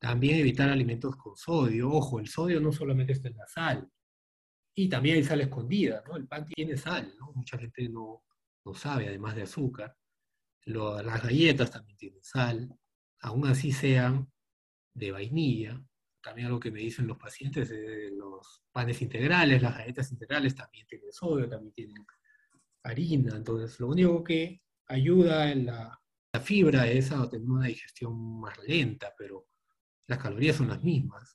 También evitar alimentos con sodio. Ojo, el sodio no solamente está en la sal. Y también hay sal escondida, ¿no? El pan tiene sal. Mucha gente no, no sabe, además de azúcar. las galletas también tienen sal, aún así sean de vainilla. También algo que me dicen los pacientes, los panes integrales, las galletas integrales también tienen sodio, también tienen harina. Entonces, lo único que ayuda en la, fibra es a tener una digestión más lenta, pero las calorías son las mismas.